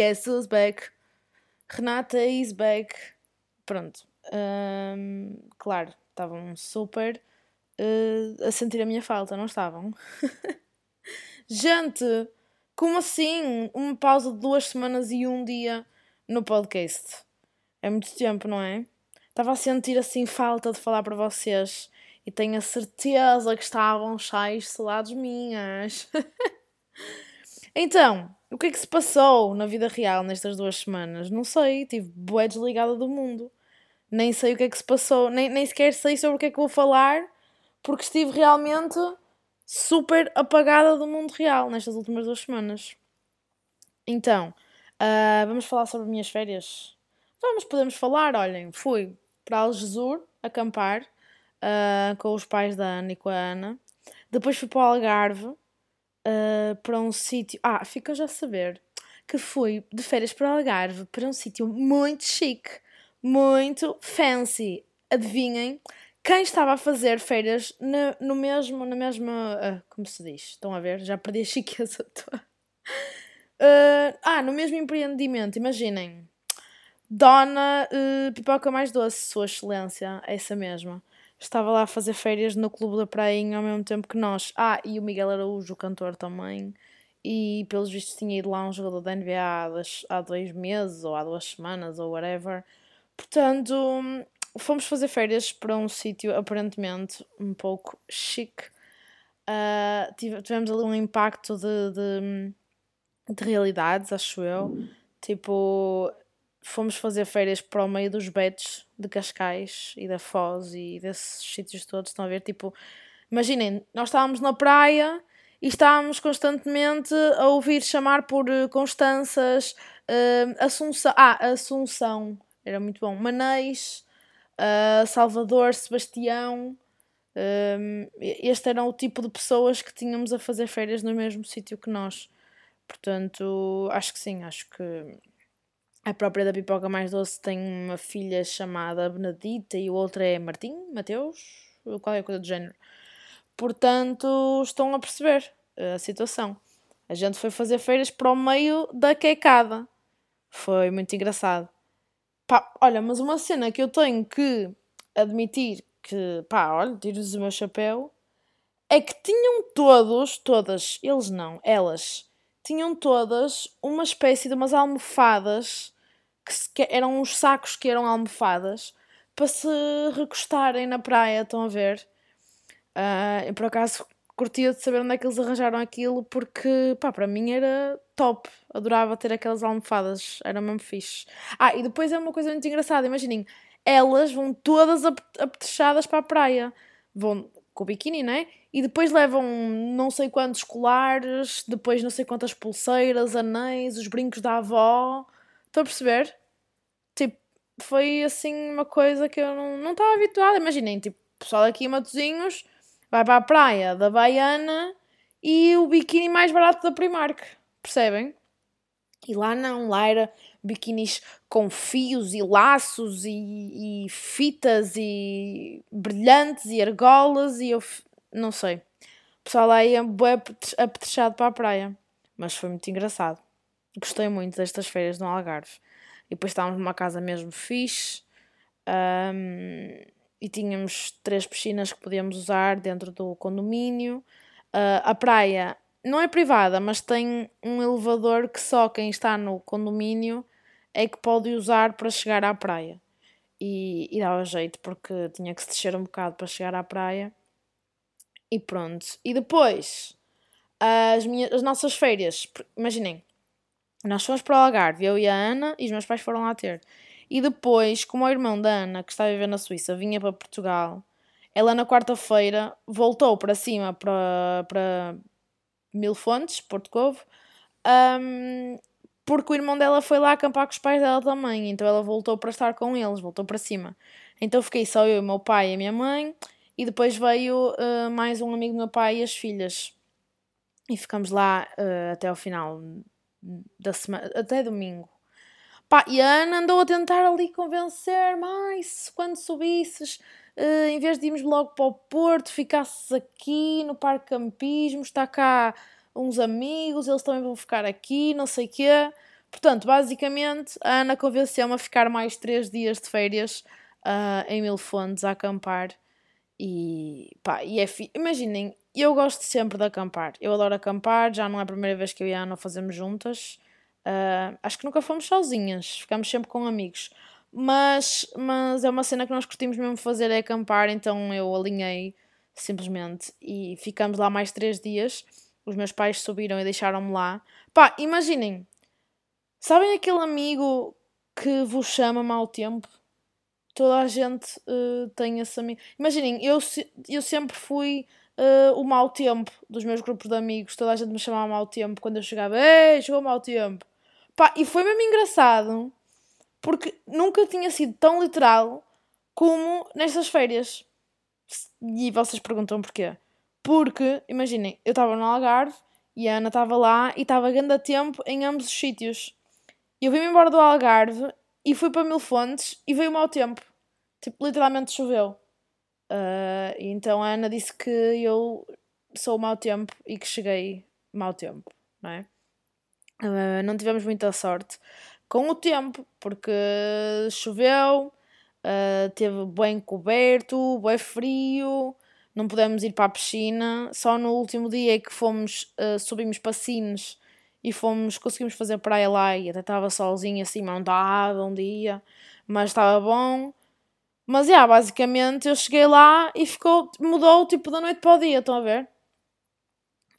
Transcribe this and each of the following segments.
Guess who's back? Renata is back. Pronto. Um, claro, estavam super uh, a sentir a minha falta, não estavam? Gente, como assim? Uma pausa de duas semanas e um dia no podcast. É muito tempo, não é? Estava a sentir assim falta de falar para vocês e tenho a certeza que estavam cheios de minhas. então, o que é que se passou na vida real nestas duas semanas? Não sei, tive bué desligada do mundo. Nem sei o que é que se passou, nem, nem sequer sei sobre o que é que vou falar, porque estive realmente super apagada do mundo real nestas últimas duas semanas. Então, uh, vamos falar sobre minhas férias? Vamos, podemos falar. Olhem, fui para Algesur acampar uh, com os pais da Ana e com a Ana. Depois fui para o Algarve uh, para um sítio. Ah, fica já a saber que fui de férias para o Algarve para um sítio muito chique, muito fancy. Adivinhem quem estava a fazer férias no, mesmo, na mesma. Uh, como se diz? Estão a ver? Já perdi a chiqueza toda. Uh, ah, no mesmo empreendimento, imaginem. Dona uh, Pipoca Mais Doce, Sua Excelência, essa mesma. Estava lá a fazer férias no Clube da Prainha ao mesmo tempo que nós. Ah, e o Miguel Araújo, o cantor também. E pelos vistos tinha ido lá um jogador da NBA há, há dois meses, ou há duas semanas, ou whatever. Portanto, fomos fazer férias para um sítio aparentemente um pouco chique. Uh, tivemos ali um impacto de, de, de, realidades, acho eu. Tipo, fomos fazer férias para o meio dos betos de Cascais e da Foz e desses sítios todos. Estão a ver? Tipo, imaginem, nós estávamos na praia e estávamos constantemente a ouvir chamar por eh, Constanças, uh, Assunção, ah, Assunção, era muito bom, Manês, uh, Salvador, Sebastião. Este era o tipo de pessoas que tínhamos a fazer férias no mesmo sítio que nós. Portanto, acho que sim, acho que a própria da Pipoca Mais Doce tem uma filha chamada Benedita e o outro é Martim, Mateus, qualquer coisa do género. Portanto, estão a perceber a situação. A gente foi fazer feiras para o meio da quecada. Foi muito engraçado. Pá, olha, mas uma cena que eu tenho que admitir que, pá, olha, tiro-lhes o meu chapéu, é que tinham todos, todas, eles não, elas, tinham todas uma espécie de umas almofadas, que, se, que eram uns sacos que eram almofadas, para se recostarem na praia, estão a ver? Uh, eu, por acaso, curtia de saber onde é que eles arranjaram aquilo, porque, pá, para mim era top. Adorava ter aquelas almofadas, era mesmo fixe. Ah, e depois é uma coisa muito engraçada, imaginem, elas vão todas apetrechadas para a praia. Vão com o biquíni, né? E depois levam não sei quantos colares, depois não sei quantas pulseiras, anéis, os brincos da avó. Estão a perceber? Tipo, foi assim uma coisa que eu não, não estava habituada. Imaginem, tipo, pessoal aqui em Matozinhos vai para a praia da Baiana e o biquíni mais barato da Primark, percebem? E lá não, lá era biquinis com fios e laços e, e fitas e brilhantes e argolas e eu não sei. O pessoal lá ia bem apetrechado para a praia, mas foi muito engraçado. Gostei muito destas feiras no Algarve. E depois estávamos numa casa mesmo fixe. Um, e tínhamos três piscinas que podíamos usar dentro do condomínio. Uh, a praia não é privada, mas tem um elevador que só quem está no condomínio é que pode usar para chegar à praia. E, e dava jeito porque tinha que se descer um bocado para chegar à praia. E pronto. E depois, as, minhas, as nossas férias, imaginem, nós fomos para o Algarve, eu e a Ana, e os meus pais foram lá ter. E depois, como o irmão da Ana, que está a viver na Suíça, vinha para Portugal, ela na quarta-feira voltou para cima, para, para Mil Fontes, Porto Covo, um, porque o irmão dela foi lá acampar com os pais dela também, então ela voltou para estar com eles, voltou para cima. Então fiquei só eu, o meu pai e a minha mãe, e depois veio uh, mais um amigo do meu pai e as filhas. E ficamos lá uh, até ao final da semana, até domingo. Pá, e a Ana andou a tentar ali convencer mais quando subisses, uh, em vez de irmos logo para o Porto, ficasses aqui no Parque Campismo, está cá uns amigos, eles também vão ficar aqui, não sei o quê. Portanto, basicamente, a Ana convenceu-me a ficar mais três dias de férias uh, em Mil Fontes a acampar. E pá, e é fi... imaginem, eu gosto sempre de acampar. Eu adoro acampar, já não é a primeira vez que eu e a Ana fazemos juntas. Uh, acho que nunca fomos sozinhas, ficamos sempre com amigos. Mas, mas é uma cena que nós curtimos mesmo fazer, é acampar, então eu alinhei simplesmente e ficamos lá mais três dias. Os meus pais subiram e deixaram-me lá. Pá, imaginem, sabem aquele amigo que vos chama mau tempo? Toda a gente uh, tem esse amigo. Imaginem, eu, eu sempre fui uh, o mau tempo dos meus grupos de amigos. Toda a gente me chamava mau tempo quando eu chegava. Ei, chegou mau tempo. Pá, e foi mesmo engraçado porque nunca tinha sido tão literal como nestas férias. E vocês perguntam porquê? Porque, imaginem, eu estava no Algarve e a Ana estava lá e estava ganhando tempo em ambos os sítios. Eu vim-me embora do Algarve e fui para Mil Fontes e veio mau tempo. Tipo, literalmente choveu. Uh, então a Ana disse que eu sou mau tempo e que cheguei mau tempo, não é? Uh, não tivemos muita sorte com o tempo, porque choveu, uh, teve bem coberto, bem frio, não pudemos ir para a piscina. Só no último dia é que fomos, uh, subimos para Sines e fomos, conseguimos fazer praia lá e até estava solzinho assim, não dava um dia, mas estava bom. Mas, yeah, basicamente, eu cheguei lá e ficou, mudou, tipo, da noite para o dia, estão a ver?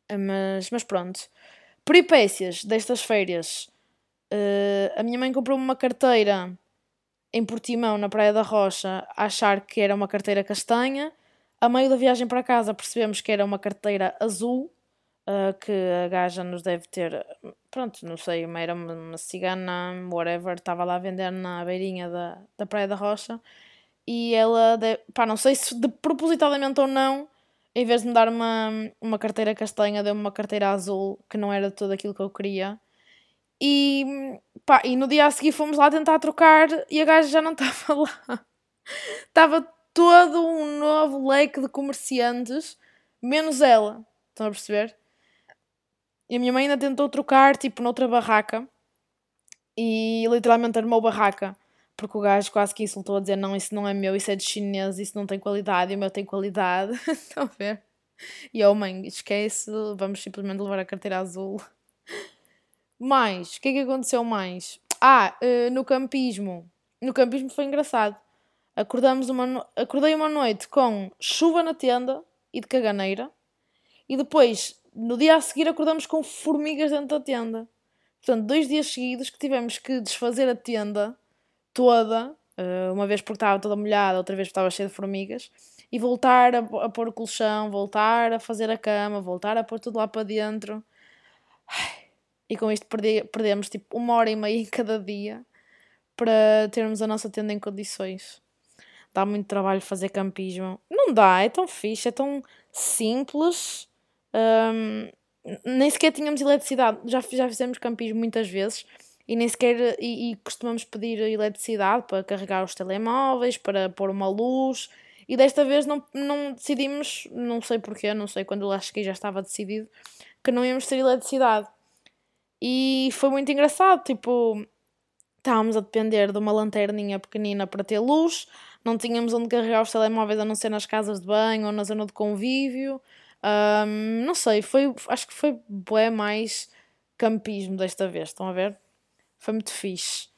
Mas, mas pronto. Peripécias destas férias. Uh, a minha mãe comprou-me uma carteira em Portimão, na Praia da Rocha, a achar que era uma carteira castanha. A meio da viagem para casa percebemos que era uma carteira azul, uh, que a gaja nos deve ter, pronto, não sei, era uma cigana, whatever, estava lá a vender na beirinha da, da Praia da Rocha e ela, de, pá, não sei se de propositadamente ou não, em vez de me dar uma, uma carteira castanha, deu-me uma carteira azul, que não era tudo aquilo que eu queria. E, pá, e no dia a seguir fomos lá tentar trocar e a gaja já não estava lá. Estava todo um novo leque de comerciantes, menos ela. Estão a perceber? E a minha mãe ainda tentou trocar, tipo, noutra barraca. E literalmente armou barraca porque o gajo quase que insultou a dizer: Não, isso não é meu, isso é de chinês, isso não tem qualidade, e o meu tem qualidade. Estão a ver? E eu, mãe, esquece, vamos simplesmente levar a carteira azul. Mais, o que é que aconteceu mais? Ah, uh, no campismo. No campismo foi engraçado. Acordamos uma no... Acordei uma noite com chuva na tenda e de caganeira. E depois, no dia a seguir, acordamos com formigas dentro da tenda. Portanto, dois dias seguidos que tivemos que desfazer a tenda toda, uh, uma vez porque estava toda molhada, outra vez porque estava cheia de formigas, e voltar a, a pôr o colchão, voltar a fazer a cama, voltar a pôr tudo lá para dentro. E com isto perdemos tipo uma hora e meia em cada dia para termos a nossa tenda em condições. Dá muito trabalho fazer campismo. Não dá, é tão fixe, é tão simples. Um, nem sequer tínhamos eletricidade. Já, já fizemos campismo muitas vezes e nem sequer e, e, costumamos pedir eletricidade para carregar os telemóveis, para pôr uma luz. E desta vez não, não decidimos, não sei porquê, não sei quando lá cheguei já estava decidido, que não íamos ter eletricidade. E foi muito engraçado, tipo, estávamos a depender de uma lanterninha pequenina para ter luz, não tínhamos onde carregar os telemóveis a não ser nas casas de banho ou na zona de convívio. Um, não sei, foi, acho que foi bué mais campismo desta vez, estão a ver? Foi muito fixe.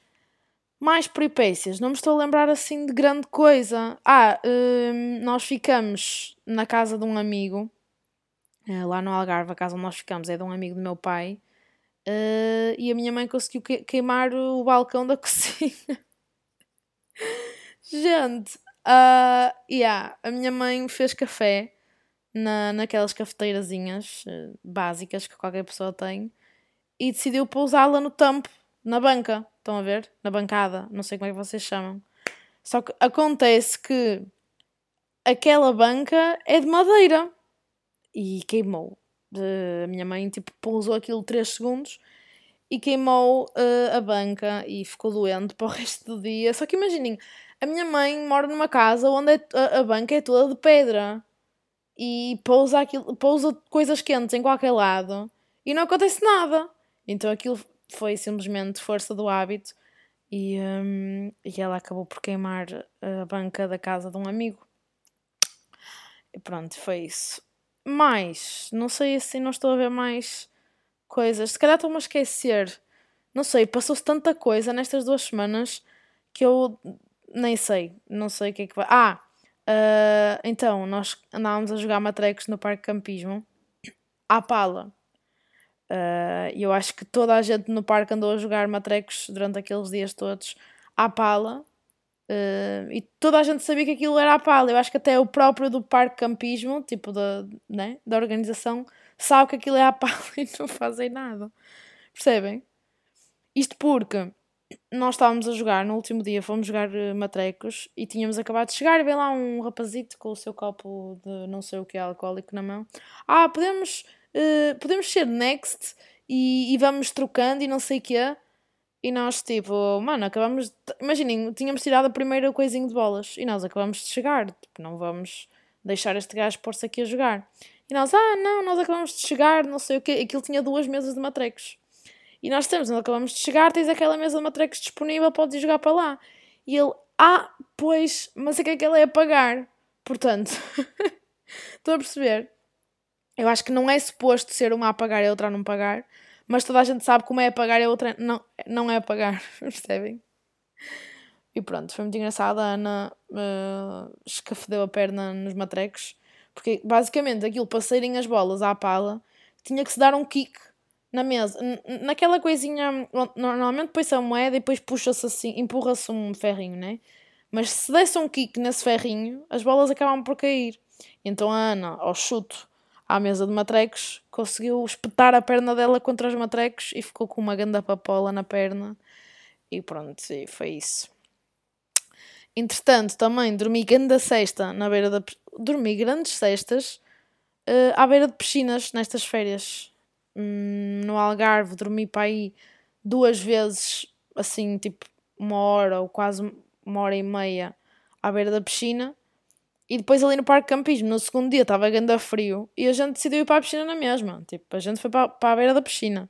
Mais peripécias, não me estou a lembrar assim de grande coisa. Ah, hum, nós ficamos na casa de um amigo, eh, lá no Algarve, a casa onde nós ficamos é de um amigo do meu pai, uh, e a minha mãe conseguiu que queimar o balcão da cozinha. Gente, uh, yeah, a minha mãe fez café na, naquelas cafeteirazinhas uh, básicas que qualquer pessoa tem e decidiu pousá-la no tampo na banca. Estão a ver? Na bancada. Não sei como é que vocês chamam. Só que acontece que aquela banca é de madeira e queimou. A minha mãe tipo pousou aquilo 3 segundos e queimou uh, a banca e ficou doente para o resto do dia. Só que imaginem, a minha mãe mora numa casa onde é, a, a, banca é toda de pedra e pousa, aquilo, pousa coisas quentes em qualquer lado e não acontece nada. Então aquilo foi simplesmente força do hábito e, um, e ela acabou por queimar a banca da casa de um amigo. E pronto, foi isso. Mais, não sei assim, não estou a ver mais coisas. Se calhar estou-me a esquecer. Não sei, passou-se tanta coisa nestas duas semanas que eu nem sei. Não sei o que é que vai. Ah! Uh, então, nós andávamos a jogar matrecos no Parque Campismo à pala. Uh, eu acho que toda a gente no parque andou a jogar matrecos durante aqueles dias todos à pala. Uh, e toda a gente sabia que aquilo era à pala. Eu acho que até o próprio do parque campismo, tipo da, né, da organização, sabe que aquilo é à pala e não fazem nada. Percebem? Isto porque nós estávamos a jogar no último dia, fomos jogar uh, matrecos e tínhamos acabado de chegar e vem lá um rapazito com o seu copo de não sei o que alcoólico na mão. Ah, podemos uh, podemos ser next e, e, vamos trocando e não sei o quê. E nós, tipo, mano, acabamos. De... Imaginem, tínhamos tirado a primeira coisinha de bolas e nós acabamos de chegar. Tipo, não vamos deixar este gajo pôr-se aqui a jogar. E nós, ah, não, nós acabamos de chegar, não sei o quê. Aquilo tinha duas mesas de matrecos. E nós temos, nós acabamos de chegar, tens aquela mesa de matrecos disponível, podes ir jogar para lá. E ele, ah, pois, mas é que aquele é a pagar. Portanto, estão a perceber? Eu acho que não é suposto ser uma a pagar e outra a não pagar, mas toda a gente sabe como é a pagar e a outra não, não é a pagar, percebem? E pronto, foi muito engraçado. A Ana uh, escafedeu a perna nos matrecos, porque basicamente aquilo para saírem as bolas à pala tinha que se dar um kick na mesa, naquela coisinha. Normalmente põe-se a moeda e depois puxa-se assim, empurra-se um ferrinho, né? Mas se desse um kick nesse ferrinho, as bolas acabavam por cair. Então a Ana, ao chuto, à mesa de matrecos, conseguiu espetar a perna dela contra os matrecos e ficou com uma ganda papola na perna. E pronto, e foi isso. Entretanto, também dormi grande cesta na beira da. Dormi grandes cestas uh, à beira de piscinas nestas férias. Hum, no Algarve, dormi para aí duas vezes, assim, tipo uma hora ou quase uma hora e meia à beira da piscina. E depois ali no parque campismo, no segundo dia estava ganda frio e a gente decidiu ir para a piscina na mesma. Tipo, a gente foi para, para a beira da piscina.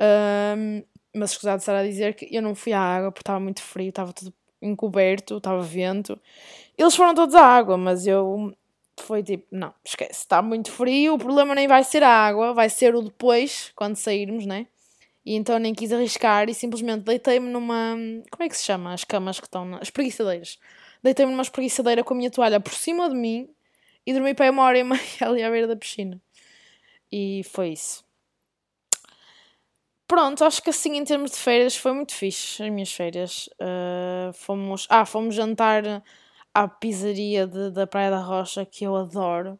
Um, mas escusado a dizer que eu não fui à água porque estava muito frio, estava tudo encoberto, estava vento. Eles foram todos à água, mas eu foi tipo, não, esquece, está muito frio, o problema nem vai ser a água, vai ser o depois, quando sairmos, né? E então nem quis arriscar e simplesmente deitei-me numa. Como é que se chama? As camas que estão. Na, as preguiçadeiras deitei-me numa espreguiçadeira com a minha toalha por cima de mim e dormi para uma hora e meia ali à beira da piscina. E foi isso. Pronto, acho que assim em termos de férias foi muito fixe as minhas férias. Uh, fomos, ah, fomos jantar à pizzaria de, da Praia da Rocha que eu adoro,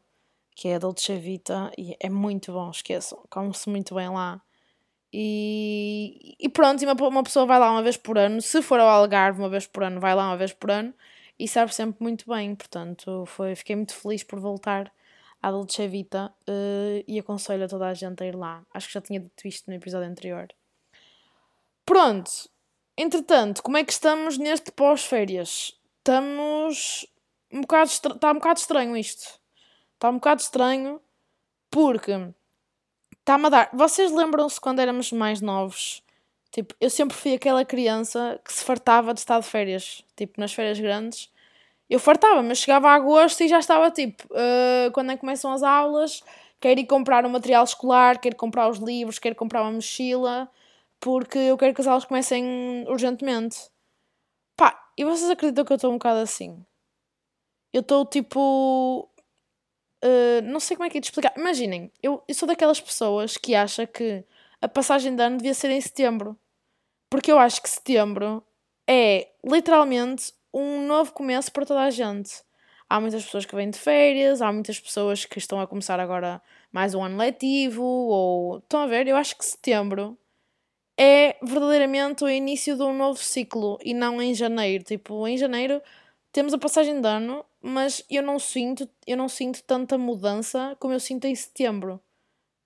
que é a Dolce Vita, e é muito bom, esqueçam, come-se muito bem lá. E, e pronto, uma, uma pessoa vai lá uma vez por ano, se for ao Algarve uma vez por ano, vai lá uma vez por ano e sabe sempre muito bem. Portanto, foi, fiquei muito feliz por voltar à Dolce Vita uh, e aconselho a toda a gente a ir lá. Acho que já tinha dito isto no episódio anterior. Pronto, entretanto, como é que estamos neste pós-férias? Estamos um bocado está um bocado estranho isto. Está um bocado estranho porque está-me a dar. Vocês lembram-se quando éramos mais novos? Tipo, eu sempre fui aquela criança que se fartava de estar de férias. Tipo, nas férias grandes. Eu fartava, mas chegava a agosto e já estava tipo, uh, quando é que começam as aulas, quero ir comprar o material escolar, quero comprar os livros, quero comprar uma mochila, porque eu quero que as aulas comecem urgentemente. Pá, e vocês acreditam que eu estou um bocado assim? Eu estou tipo. Uh, não sei como é que é de explicar. Imaginem, eu, eu sou daquelas pessoas que acha que a passagem de ano devia ser em setembro. Porque eu acho que setembro é literalmente um novo começo para toda a gente. Há muitas pessoas que vêm de férias, há muitas pessoas que estão a começar agora mais um ano letivo, ou estão a ver? Eu acho que setembro é verdadeiramente o início de um novo ciclo e não em janeiro. Tipo, em janeiro temos a passagem de ano, mas eu não sinto, eu não sinto tanta mudança como eu sinto em setembro.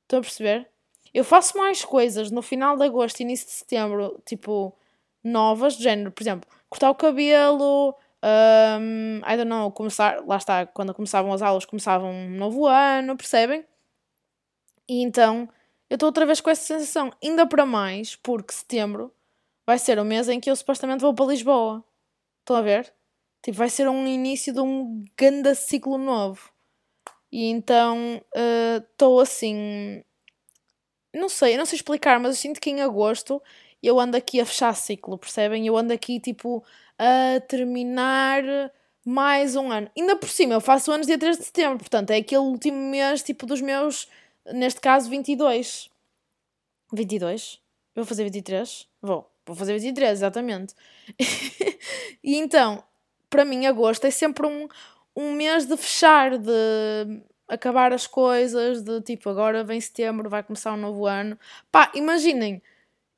Estão a perceber? Eu faço mais coisas no final de agosto e início de setembro, tipo, novas, de género, por exemplo, cortar o cabelo, um, I don't know, começar, lá está, quando começavam as aulas, começava um novo ano, percebem? E então eu estou outra vez com essa sensação. Ainda para mais, porque setembro vai ser o mês em que eu supostamente vou para Lisboa. Estão a ver? Tipo, vai ser um início de um grande ciclo novo. E então estou uh, assim. Não sei, não sei explicar, mas eu sinto que em agosto eu ando aqui a fechar ciclo, percebem? Eu ando aqui tipo a terminar mais um ano. Ainda por cima, eu faço anos dia 3 de setembro, portanto é aquele último mês tipo dos meus, neste caso 22. 22? Eu vou fazer 23? Vou, vou fazer 23, exatamente. e então, para mim, agosto é sempre um, um mês de fechar, de acabar as coisas, de tipo, agora vem setembro, vai começar um novo ano. Pá, imaginem,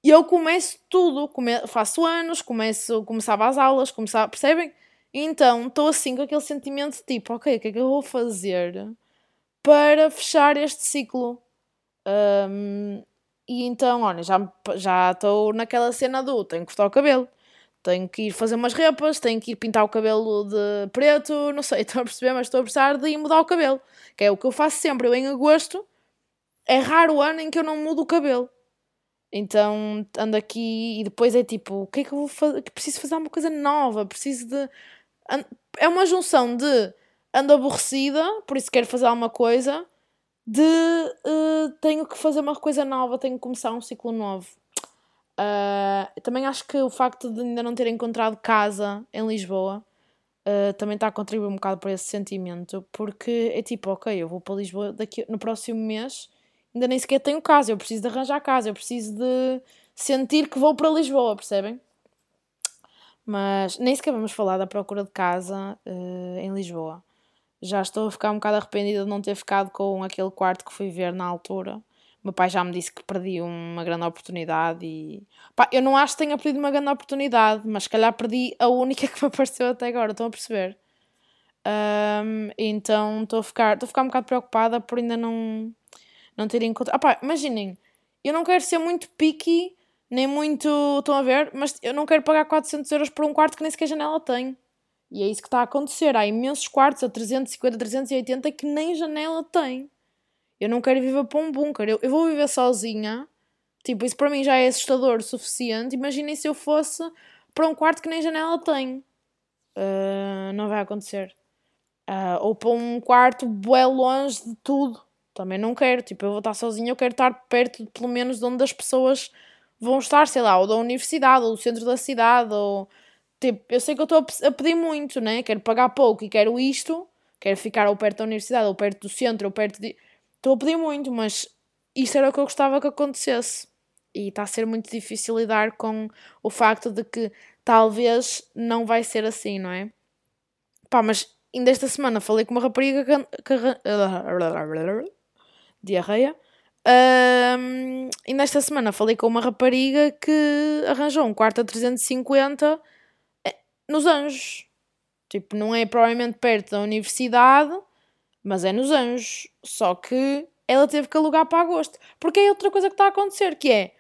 eu começo tudo, come, faço anos, começo, começava as aulas, começava, percebem? Então estou assim com aquele sentimento de tipo, ok, o que é que eu vou fazer para fechar este ciclo? Um, e então, olha, já estou naquela cena do tenho que cortar o cabelo tenho que ir fazer umas repas, tenho que ir pintar o cabelo de preto, não sei, estou a perceber, mas estou a precisar de ir mudar o cabelo, que é o que eu faço sempre. Eu em agosto é raro o ano em que eu não mudo o cabelo. Então ando aqui e depois é tipo, o que é que eu vou fazer? Preciso fazer uma coisa nova, preciso de. É uma junção de ando aborrecida, por isso quero fazer alguma coisa, de uh, tenho que fazer uma coisa nova, tenho que começar um ciclo novo. Uh, também acho que o facto de ainda não ter encontrado casa em Lisboa uh, também está a contribuir um bocado para esse sentimento, porque é tipo, ok, eu vou para Lisboa daqui, no próximo mês, ainda nem sequer tenho casa, eu preciso de arranjar casa, eu preciso de sentir que vou para Lisboa, percebem? Mas nem sequer vamos falar da procura de casa uh, em Lisboa. Já estou a ficar um bocado arrependida de não ter ficado com aquele quarto que fui ver na altura meu pai já me disse que perdi uma grande oportunidade e pá, eu não acho que tenha perdido uma grande oportunidade, mas se calhar perdi a única que me apareceu até agora, estão a perceber? Um, então estou a ficar, estou a ficar um bocado preocupada por ainda não, não ter encontrado. Ah, imaginem, eu não quero ser muito picky, nem muito. Estão a ver? Mas eu não quero pagar 400 euros por um quarto que nem sequer janela tem. E é isso que está a acontecer. Há imensos quartos a 350, 380 que nem janela tem. Eu não quero viver para um bunker. Eu, eu vou viver sozinha. Tipo, isso para mim já é assustador o suficiente. Imaginem se eu fosse para um quarto que nem janela tem. Uh, não vai acontecer. Uh, ou para um quarto bem longe de tudo. Também não quero. Tipo, eu vou estar sozinha, eu quero estar perto, pelo menos, de onde as pessoas vão estar, sei lá, ou da universidade, ou do centro da cidade, ou... Tipo, eu sei que eu estou a pedir muito, né? Quero pagar pouco e quero isto. Quero ficar ou perto da universidade, ou perto do centro, ou perto de... Estou a pedir muito, mas isso era o que eu gostava que acontecesse. E está a ser muito difícil lidar com o facto de que talvez não vai ser assim, não é? Pá, mas ainda esta semana falei com uma rapariga que. Diarreia. Um, e nesta semana falei com uma rapariga que arranjou um quarto a 350 eh, nos Anjos. Tipo, não é provavelmente perto da universidade, mas é nos Anjos. Só que ela teve que alugar para agosto. Porque é outra coisa que está a acontecer, que é...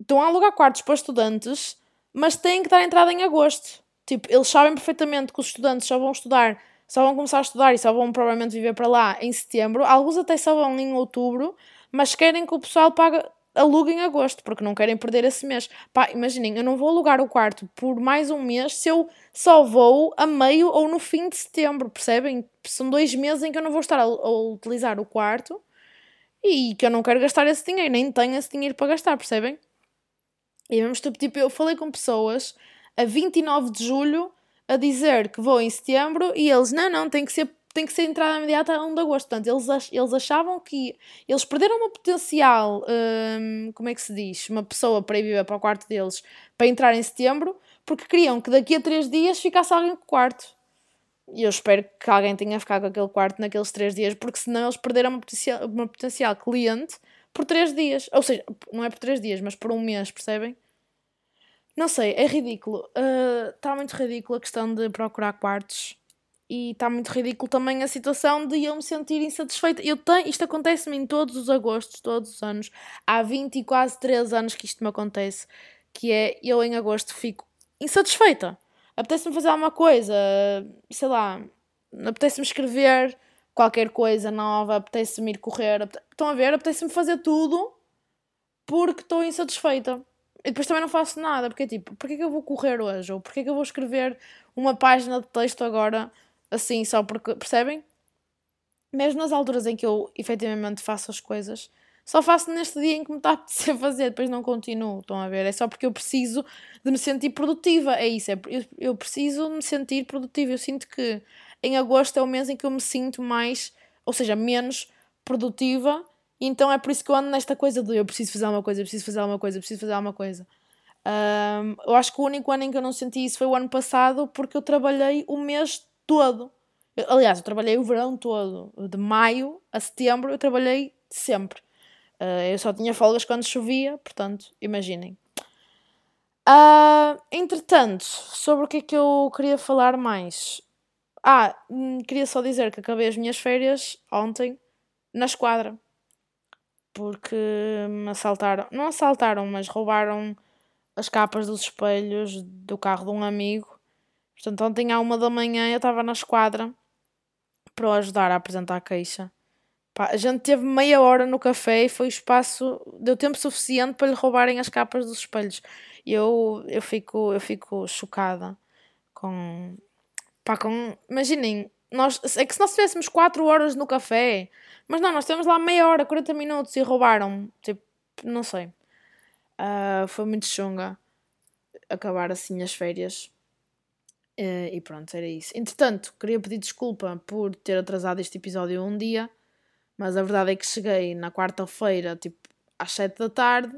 Estão a alugar quartos para estudantes, mas têm que dar entrada em agosto. Tipo, eles sabem perfeitamente que os estudantes só vão estudar, só vão começar a estudar e só vão provavelmente viver para lá em setembro. Alguns até só vão em outubro, mas querem que o pessoal pague, alugue em agosto, porque não querem perder esse mês. Pá, imaginem, eu não vou alugar o quarto por mais um mês se eu só vou a meio ou no fim de setembro, percebem? São dois meses em que eu não vou estar a, a utilizar o quarto e que eu não quero gastar esse dinheiro, nem tenho esse dinheiro para gastar, percebem? E vamos tipo, eu falei com pessoas a 29 de julho a dizer que vou em setembro e eles, não, não, tem que ser tem que ser entrada imediata a 1 de agosto. Portanto, eles, eles achavam que eles perderam uma potencial, hum, como é que se diz? Uma pessoa para ir viver para o quarto deles para entrar em setembro, porque queriam que daqui a 3 dias ficasse alguém com o quarto. E eu espero que alguém tenha ficado com aquele quarto naqueles 3 dias, porque senão eles perderam uma potencial, uma potencial cliente por 3 dias. Ou seja, não é por 3 dias, mas por um mês, percebem? Não sei, é ridículo. Está uh, muito ridículo a questão de procurar quartos e está muito ridículo também a situação de eu me sentir insatisfeita. Eu tenho, isto acontece-me em todos os agostos, todos os anos. Há 20 e quase 3 anos que isto me acontece. Que é, eu em agosto fico insatisfeita. Apetece-me fazer alguma coisa, sei lá, apetece-me escrever qualquer coisa nova, apetece-me ir correr. Apetece... Estão a ver? Apetece-me fazer tudo porque estou insatisfeita. E depois também não faço nada, porque é tipo, porquê que eu vou correr hoje? Ou porquê que eu vou escrever uma página de texto agora, assim, só porque, percebem? Mesmo nas alturas em que eu efetivamente faço as coisas, só faço neste dia em que me está a apetecer fazer, depois não continuo, estão a ver? É só porque eu preciso de me sentir produtiva, é isso, é, eu, eu preciso de me sentir produtiva, eu sinto que em agosto é o mês em que eu me sinto mais, ou seja, menos produtiva então é por isso que eu ando nesta coisa de eu preciso fazer alguma coisa, eu preciso fazer alguma coisa, eu preciso fazer alguma coisa. Um, eu acho que o único ano em que eu não senti isso foi o ano passado, porque eu trabalhei o mês todo. Eu, aliás, eu trabalhei o verão todo. De maio a setembro eu trabalhei sempre. Uh, eu só tinha folgas quando chovia, portanto, imaginem. Uh, entretanto, sobre o que é que eu queria falar mais? Ah, hum, queria só dizer que acabei as minhas férias ontem na esquadra porque me assaltaram, não assaltaram, mas roubaram as capas dos espelhos do carro de um amigo. Portanto, ontem à uma da manhã eu estava na esquadra para o ajudar a apresentar a queixa. Pá, a gente teve meia hora no café e foi espaço, deu tempo suficiente para lhe roubarem as capas dos espelhos. E eu, eu, fico, eu fico chocada com. Pá, com. Imaginem, nós, é que se nós estivéssemos 4 horas no café, mas não, nós temos lá meia hora, 40 minutos e roubaram. Tipo, não sei. Uh, foi muito chunga acabar assim as férias. Uh, e pronto, era isso. Entretanto, queria pedir desculpa por ter atrasado este episódio um dia, mas a verdade é que cheguei na quarta-feira, tipo, às 7 da tarde,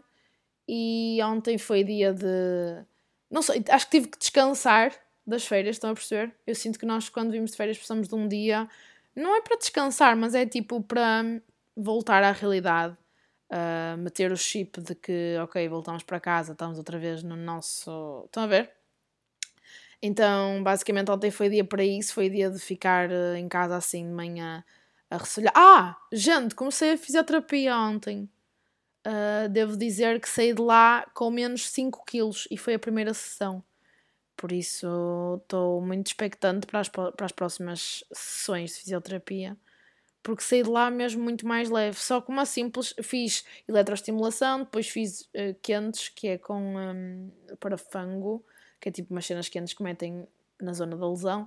e ontem foi dia de. Não sei, acho que tive que descansar das férias, estão a perceber? Eu sinto que nós, quando vimos de férias, precisamos de um dia, não é para descansar, mas é tipo para voltar à realidade, uh, meter o chip de que, ok, voltamos para casa, estamos outra vez no nosso. Estão a ver? Então, basicamente, ontem foi dia para isso, foi dia de ficar uh, em casa assim de manhã a ressolhar. Ah! Gente, comecei a fisioterapia ontem. Uh, devo dizer que saí de lá com menos 5 quilos e foi a primeira sessão. Por isso estou muito expectante para as, para as próximas sessões de fisioterapia, porque saí de lá mesmo muito mais leve. Só com uma simples, fiz eletroestimulação, depois fiz uh, quentes, que é com um, parafango, que é tipo umas cenas que metem na zona da lesão,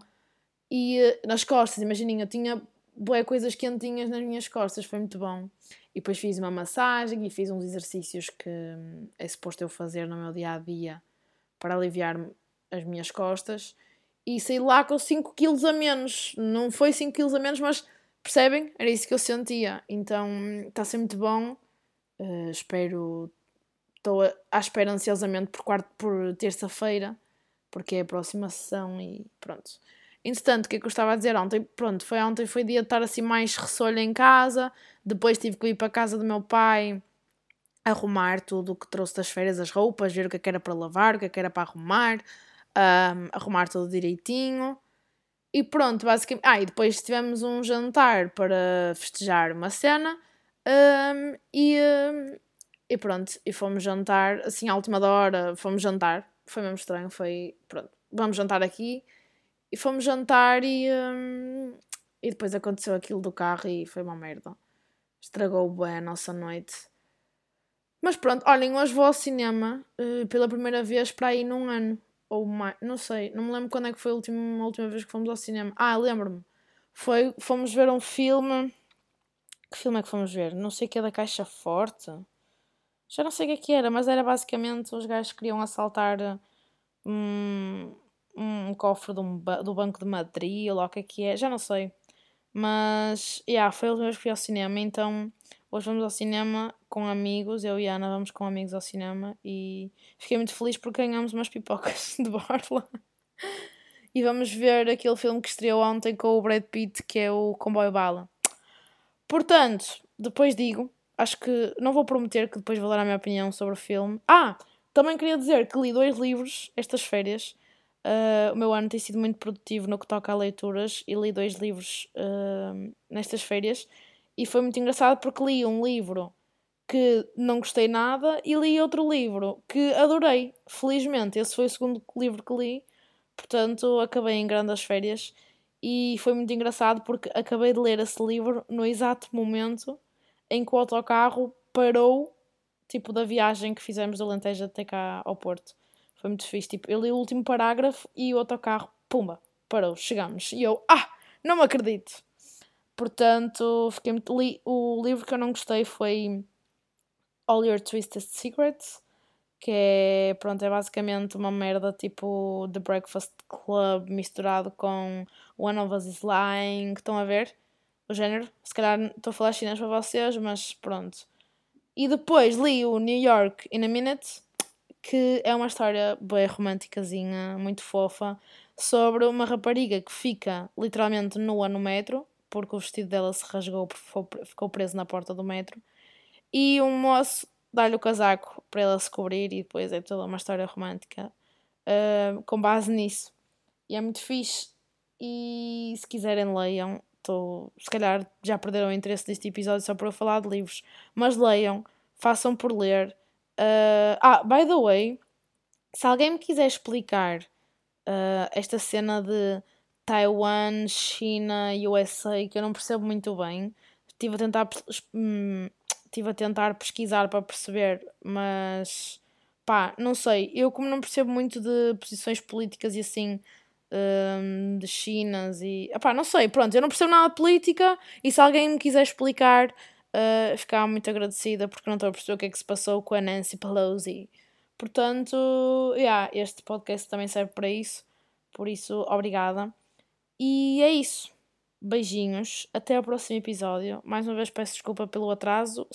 e uh, nas costas, imaginem, eu tinha boas coisas quentinhas nas minhas costas, foi muito bom. E depois fiz uma massagem e fiz uns exercícios que hum, é suposto eu fazer no meu dia a dia para aliviar as minhas costas e saí lá com 5 quilos a menos. Não foi 5 quilos a menos, mas percebem? Era isso que eu sentia. Então está a ser muito bom. Uh, espero. Estou à espera ansiosamente por, por terça-feira, porque é a próxima sessão e pronto. Entretanto, o que é que eu estava a dizer ontem? Pronto, foi ontem, foi dia de estar assim mais ressolho em casa. Depois tive que ir para a casa do meu pai arrumar tudo o que trouxe das férias, as roupas, ver o que, é que era para lavar, o que, é que era para arrumar um, arrumar tudo direitinho. E pronto, basicamente. Ah, e depois tivemos um jantar para festejar uma cena. Um, e, um, e pronto, e fomos jantar, assim, à última hora, fomos jantar. Foi mesmo estranho, foi. Pronto, vamos jantar aqui. E fomos jantar e. Um, e depois aconteceu aquilo do carro e foi uma merda. Estragou bem a nossa noite. Mas pronto, olhem, hoje vou ao cinema uh, pela primeira vez para aí num ano ou mais, não sei, não me lembro quando é que foi a última, a última vez que fomos ao cinema. Ah, lembro-me. Foi, fomos ver um filme. Que filme é que fomos ver? Não sei que é da Caixa Forte. Já não sei o que é que era, mas era basicamente os gajos que queriam assaltar um, um cofre do, do Banco de Madrid ou o que é que é, já não sei. Mas, yeah, foi última vez que fui ao cinema, então hoje vamos ao cinema com amigos, eu e a Ana vamos com amigos ao cinema e fiquei muito feliz porque ganhamos umas pipocas de borla. E vamos ver aquele filme que estreou ontem com o Brad Pitt, que é o Comboio Bala. Portanto, depois digo, acho que não vou prometer que depois vou dar a minha opinião sobre o filme. Ah, também queria dizer que li dois livros estas férias. Uh, o meu ano tem sido muito produtivo no que toca a leituras e li dois livros uh, nestas férias. E foi muito engraçado porque li um livro que não gostei nada e li outro livro que adorei. Felizmente, esse foi o segundo livro que li, portanto, acabei em grandes férias e foi muito engraçado porque acabei de ler esse livro no exato momento em que o autocarro parou tipo, da viagem que fizemos do Alentejo até cá ao Porto. Foi muito fixe. Tipo, eu li o último parágrafo e o autocarro, pumba, parou, chegamos. E eu, ah, não me acredito. Portanto, fiquei muito. Li... O livro que eu não gostei foi All Your Twisted Secrets, que é, pronto, é basicamente uma merda tipo The Breakfast Club misturado com One of Us is Lying. Estão a ver o género? Se calhar estou a falar chinês para vocês, mas pronto. E depois li o New York in a Minute, que é uma história bem românticazinha, muito fofa, sobre uma rapariga que fica literalmente nua no metro, porque o vestido dela se rasgou, ficou preso na porta do metro, e um moço dá-lhe o casaco para ela se cobrir, e depois é toda uma história romântica uh, com base nisso. E é muito fixe. E se quiserem, leiam. Tô, se calhar já perderam o interesse deste episódio só por eu falar de livros, mas leiam, façam por ler. Uh, ah, by the way, se alguém me quiser explicar uh, esta cena de Taiwan, China, USA, que eu não percebo muito bem, estive a tentar, hum, a tentar pesquisar para perceber, mas pá, não sei. Eu, como não percebo muito de posições políticas e assim, um, de Chinas e. Epá, não sei, pronto, eu não percebo nada de política e se alguém me quiser explicar, uh, ficava muito agradecida porque não estou a perceber o que é que se passou com a Nancy Pelosi. Portanto, yeah, este podcast também serve para isso. Por isso, obrigada. E é isso. Beijinhos, até ao próximo episódio. Mais uma vez peço desculpa pelo atraso.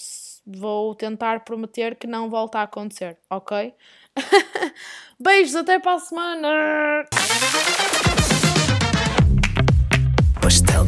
Vou tentar prometer que não volta a acontecer, ok? Beijos, até para a semana! Pastel